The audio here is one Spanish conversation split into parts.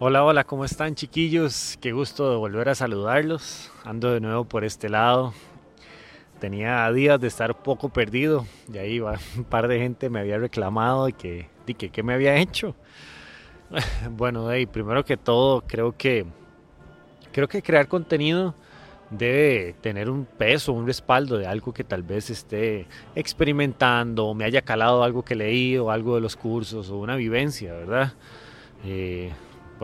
Hola, hola, ¿cómo están chiquillos? Qué gusto de volver a saludarlos. Ando de nuevo por este lado. Tenía días de estar poco perdido. Y ahí va, un par de gente me había reclamado de que, de que qué me había hecho. Bueno, hey, primero que todo, creo que creo que crear contenido debe tener un peso, un respaldo de algo que tal vez esté experimentando, o me haya calado algo que leí, o algo de los cursos, o una vivencia, ¿verdad? Eh,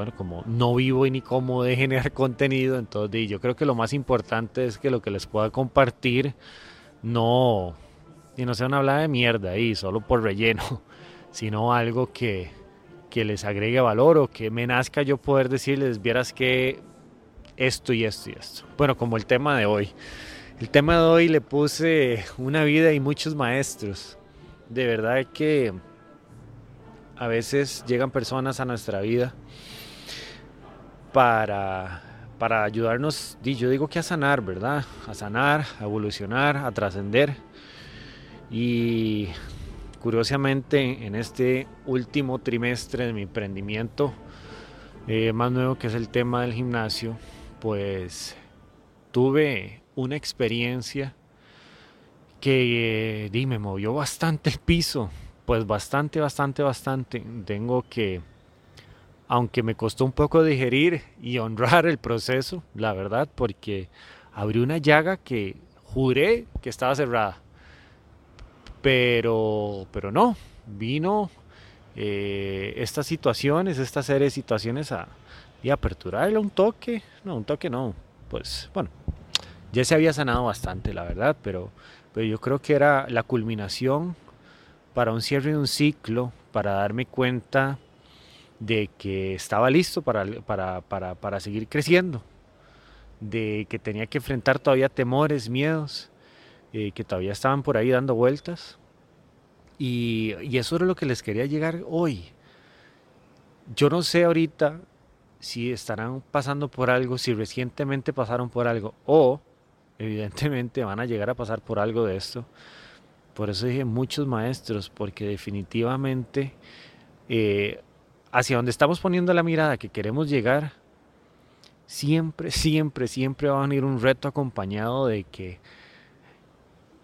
bueno, como no vivo y ni cómo de generar contenido, entonces yo creo que lo más importante es que lo que les pueda compartir no, y no sea una habla de mierda ahí, solo por relleno, sino algo que, que les agregue valor o que me nazca yo poder decirles, vieras que esto y esto y esto. Bueno, como el tema de hoy. El tema de hoy le puse una vida y muchos maestros. De verdad que a veces llegan personas a nuestra vida para, para ayudarnos, yo digo que a sanar, ¿verdad? A sanar, a evolucionar, a trascender. Y curiosamente en este último trimestre de mi emprendimiento, eh, más nuevo que es el tema del gimnasio, pues tuve una experiencia que eh, me movió bastante el piso, pues bastante, bastante, bastante. Tengo que aunque me costó un poco digerir y honrar el proceso, la verdad, porque abrí una llaga que juré que estaba cerrada. Pero, pero no, vino eh, estas situaciones, esta serie de situaciones a, y aperturarle un toque. No, un toque no. Pues bueno, ya se había sanado bastante, la verdad, pero, pero yo creo que era la culminación para un cierre de un ciclo, para darme cuenta de que estaba listo para, para, seguir creciendo, de que tenía que enfrentar todavía temores, miedos, eh, que todavía estaban por ahí dando vueltas. Y, y, eso era lo que les quería llegar hoy. Yo no sé ahorita si estarán pasando por algo, si recientemente pasaron por algo, o evidentemente van a llegar a pasar por algo de esto. Por eso dije muchos maestros, porque definitivamente eh, hacia donde estamos poniendo la mirada que queremos llegar, siempre, siempre, siempre va a venir un reto acompañado de que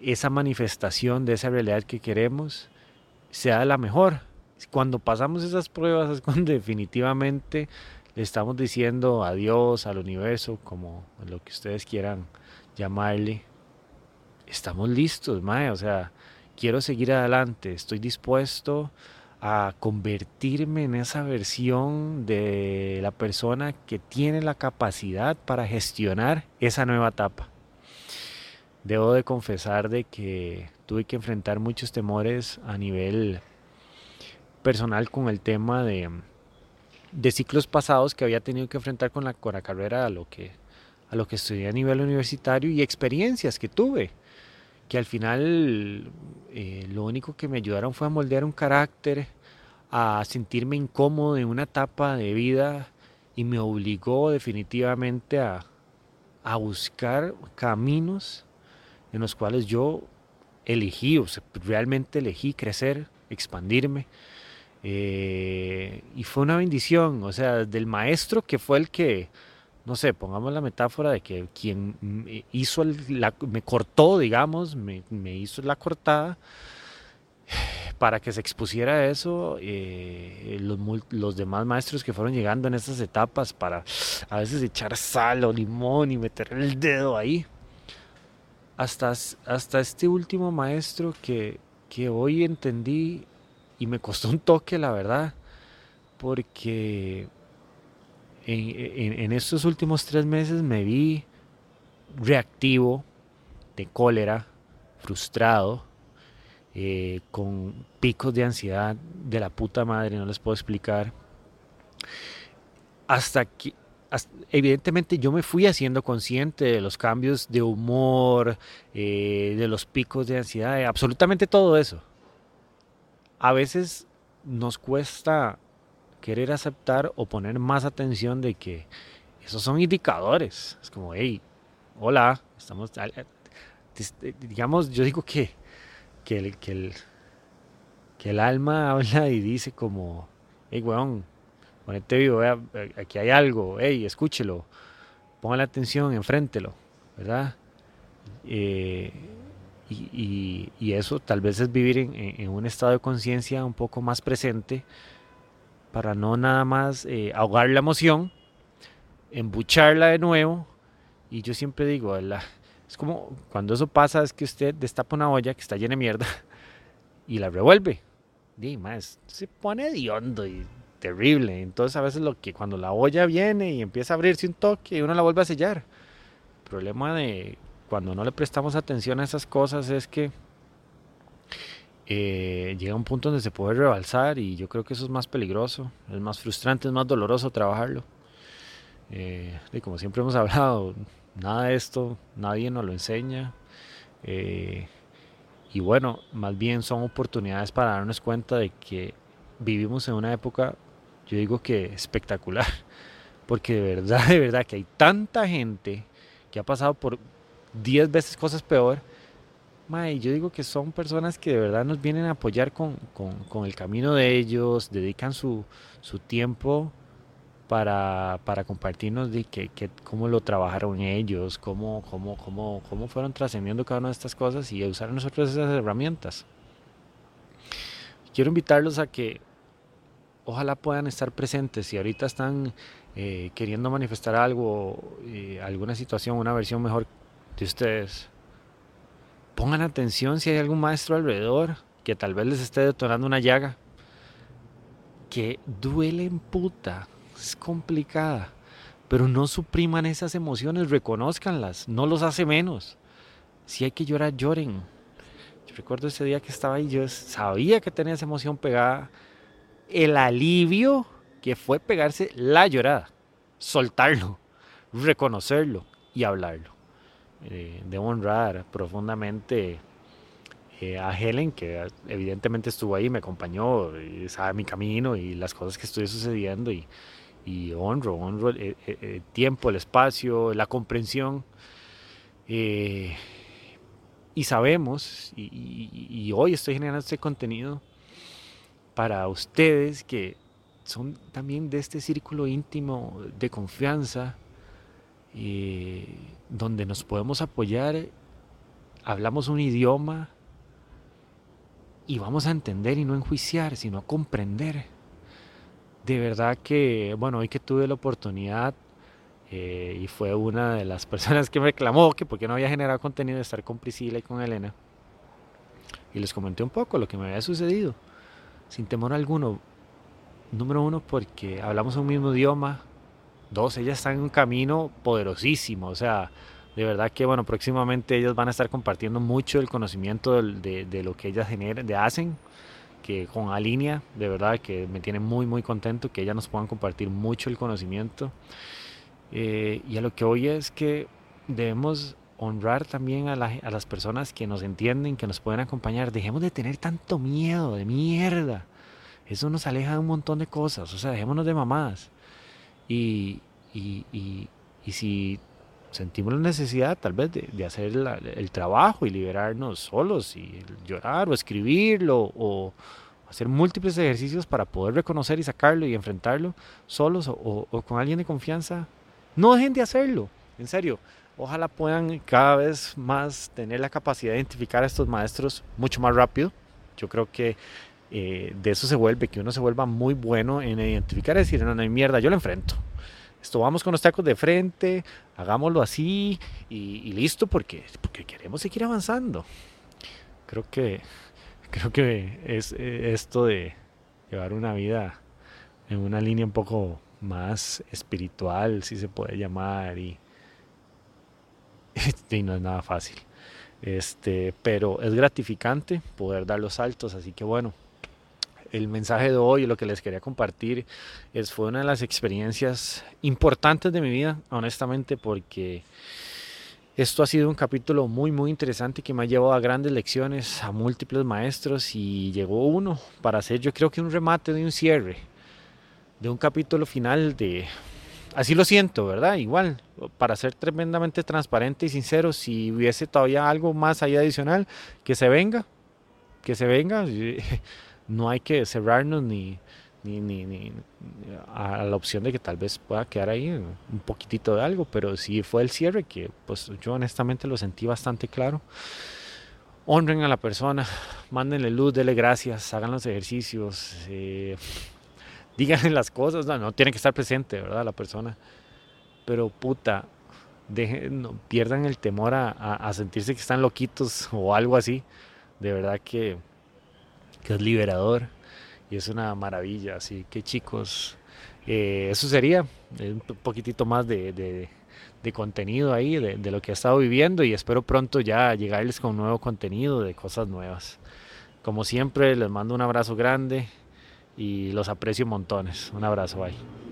esa manifestación de esa realidad que queremos sea la mejor. Cuando pasamos esas pruebas es cuando definitivamente le estamos diciendo adiós al universo, como lo que ustedes quieran llamarle. Estamos listos, Mae, o sea, quiero seguir adelante, estoy dispuesto a convertirme en esa versión de la persona que tiene la capacidad para gestionar esa nueva etapa. Debo de confesar de que tuve que enfrentar muchos temores a nivel personal con el tema de, de ciclos pasados que había tenido que enfrentar con la, carrera a lo que a lo que estudié a nivel universitario y experiencias que tuve que al final eh, lo único que me ayudaron fue a moldear un carácter, a sentirme incómodo en una etapa de vida y me obligó definitivamente a, a buscar caminos en los cuales yo elegí, o sea, realmente elegí crecer, expandirme. Eh, y fue una bendición, o sea, del maestro que fue el que, no sé, pongamos la metáfora de que quien hizo, la, me cortó, digamos, me, hizo la cortada, para que se expusiera eso, eh, los, los, demás maestros que fueron llegando en estas etapas para a veces echar sal o limón y meter el dedo ahí. Hasta, hasta este último maestro que, que hoy entendí y me costó un toque, la verdad, porque en, estos últimos tres meses me vi reactivo, de cólera, frustrado, eh, con picos de ansiedad de la puta madre, no les puedo explicar. Hasta que, evidentemente yo me fui haciendo consciente de los cambios de humor, eh, de los picos de ansiedad, absolutamente todo eso. A veces nos cuesta querer aceptar o poner más atención de que esos son indicadores. Es como, hey, hola, estamos, digamos, yo digo que, que, el, que, el, que el alma habla y dice como, hey, weón, ponete vivo, vea, aquí hay algo, hey, escúchelo, ponga la atención, enfréntelo, ¿verdad? Eh, y, eso tal vez es vivir en, un estado de conciencia un poco más presente para no nada más eh, ahogar la emoción, embucharla de nuevo. Y yo siempre digo, es como cuando eso pasa es que usted destapa una olla que está llena de mierda y la revuelve. Y más, se pone de hondo y terrible. Entonces a veces lo que cuando la olla viene y empieza a abrirse un toque y uno la vuelve a sellar. El problema de cuando no le prestamos atención a esas cosas es que eh, llega un punto donde se puede rebalsar y yo creo que eso es más peligroso, es más frustrante, es más doloroso trabajarlo. Eh, y como siempre hemos hablado, nada de esto, nadie nos lo enseña. Eh, y bueno, más bien son oportunidades para darnos cuenta de que vivimos en una época, yo digo que espectacular, porque de verdad, de verdad que hay tanta gente que ha pasado por 10 veces cosas peor. y yo digo que son personas que de verdad nos vienen a apoyar con, el camino de ellos, dedican su, tiempo para, compartirnos de que, cómo lo trabajaron ellos, cómo, cómo, cómo, cómo fueron trascendiendo cada una de estas cosas y usar nosotros esas herramientas. Quiero invitarlos a que ojalá puedan estar presentes. Si ahorita están eh, queriendo manifestar algo, eh, alguna situación, una versión mejor de ustedes. Pongan atención si hay algún maestro alrededor que tal vez les esté detonando una llaga. Que duele en puta, es complicada. Pero no supriman esas emociones, reconozcanlas, no los hace menos. Si hay que llorar, lloren. Yo recuerdo ese día que estaba ahí, yo sabía que tenía esa emoción pegada. El alivio que fue pegarse la llorada, soltarlo, reconocerlo y hablarlo. Eh, de honrar profundamente eh, a Helen, que evidentemente estuvo ahí, me acompañó, y sabe mi camino y las cosas que estoy sucediendo y, y honro, honro el, tiempo, el espacio, la comprensión. Eh, y sabemos, y, hoy estoy generando este contenido para ustedes que son también de este círculo íntimo de confianza, donde nos podemos apoyar, hablamos un idioma y vamos a entender y no enjuiciar, sino a comprender. De verdad que, bueno, hoy que tuve la oportunidad eh, y fue una de las personas que me reclamó que porque no había generado contenido de estar con Priscila y con Elena. Y les comenté un poco lo que me había sucedido, sin temor alguno. Número uno, porque hablamos un mismo idioma, Dos, ellas están en un camino poderosísimo, o sea, de verdad que bueno, próximamente ellas van a estar compartiendo mucho el conocimiento de, lo que ellas generan, de hacen, que con Alinea, de verdad que me tiene muy muy contento que ellas nos puedan compartir mucho el conocimiento. Eh, y a lo que hoy es que debemos honrar también a, a, las personas que nos entienden, que nos pueden acompañar. Dejemos de tener tanto miedo, de mierda. Eso nos aleja de un montón de cosas. O sea, dejémonos de mamadas. Y, si sentimos la necesidad tal vez de, hacer el trabajo y liberarnos solos y llorar o escribirlo o hacer múltiples ejercicios para poder reconocer y sacarlo y enfrentarlo solos o, con alguien de confianza, no dejen de hacerlo, en serio. Ojalá puedan cada vez más tener la capacidad de identificar a estos maestros mucho más rápido. Yo creo que eh, de eso se vuelve, que uno se vuelva muy bueno en identificar decir, no, no hay mierda, yo lo enfrento. Esto vamos con los tacos de frente, hagámoslo así y, listo porque, porque queremos seguir avanzando. Creo que, creo que es eh, esto de llevar una vida en una línea un poco más espiritual, si se puede llamar, y, y no es nada fácil. Este, pero es gratificante poder dar los saltos, así que bueno, el mensaje de hoy, lo que les quería compartir, es, fue una de las experiencias importantes de mi vida, honestamente, porque esto ha sido un capítulo muy, muy interesante que me ha llevado a grandes lecciones, a múltiples maestros y llegó uno para hacer yo creo que un remate de un cierre, de un capítulo final de... Así lo siento, ¿verdad? Igual, para ser tremendamente transparente y sincero, si hubiese todavía algo más ahí adicional, que se venga, que se venga no hay que cerrarnos ni, ni, ni, ni a la opción de que tal vez pueda quedar ahí un poquitito de algo, pero sí fue el cierre que pues yo honestamente lo sentí bastante claro. Honren a la persona, mándenle luz, denle gracias, hagan los ejercicios, eh, díganle las cosas, no, no tiene que estar presente, ¿verdad? La persona. Pero puta, dejen, no, pierdan el temor a, a, a, sentirse que están loquitos o algo así. De verdad que, que es liberador y es una maravilla. Así que chicos, eh, eso sería un poquitito más de, de, de contenido ahí, de, de, lo que he estado viviendo y espero pronto ya llegarles con nuevo contenido de cosas nuevas. Como siempre, les mando un abrazo grande y los aprecio montones. Un abrazo, bye.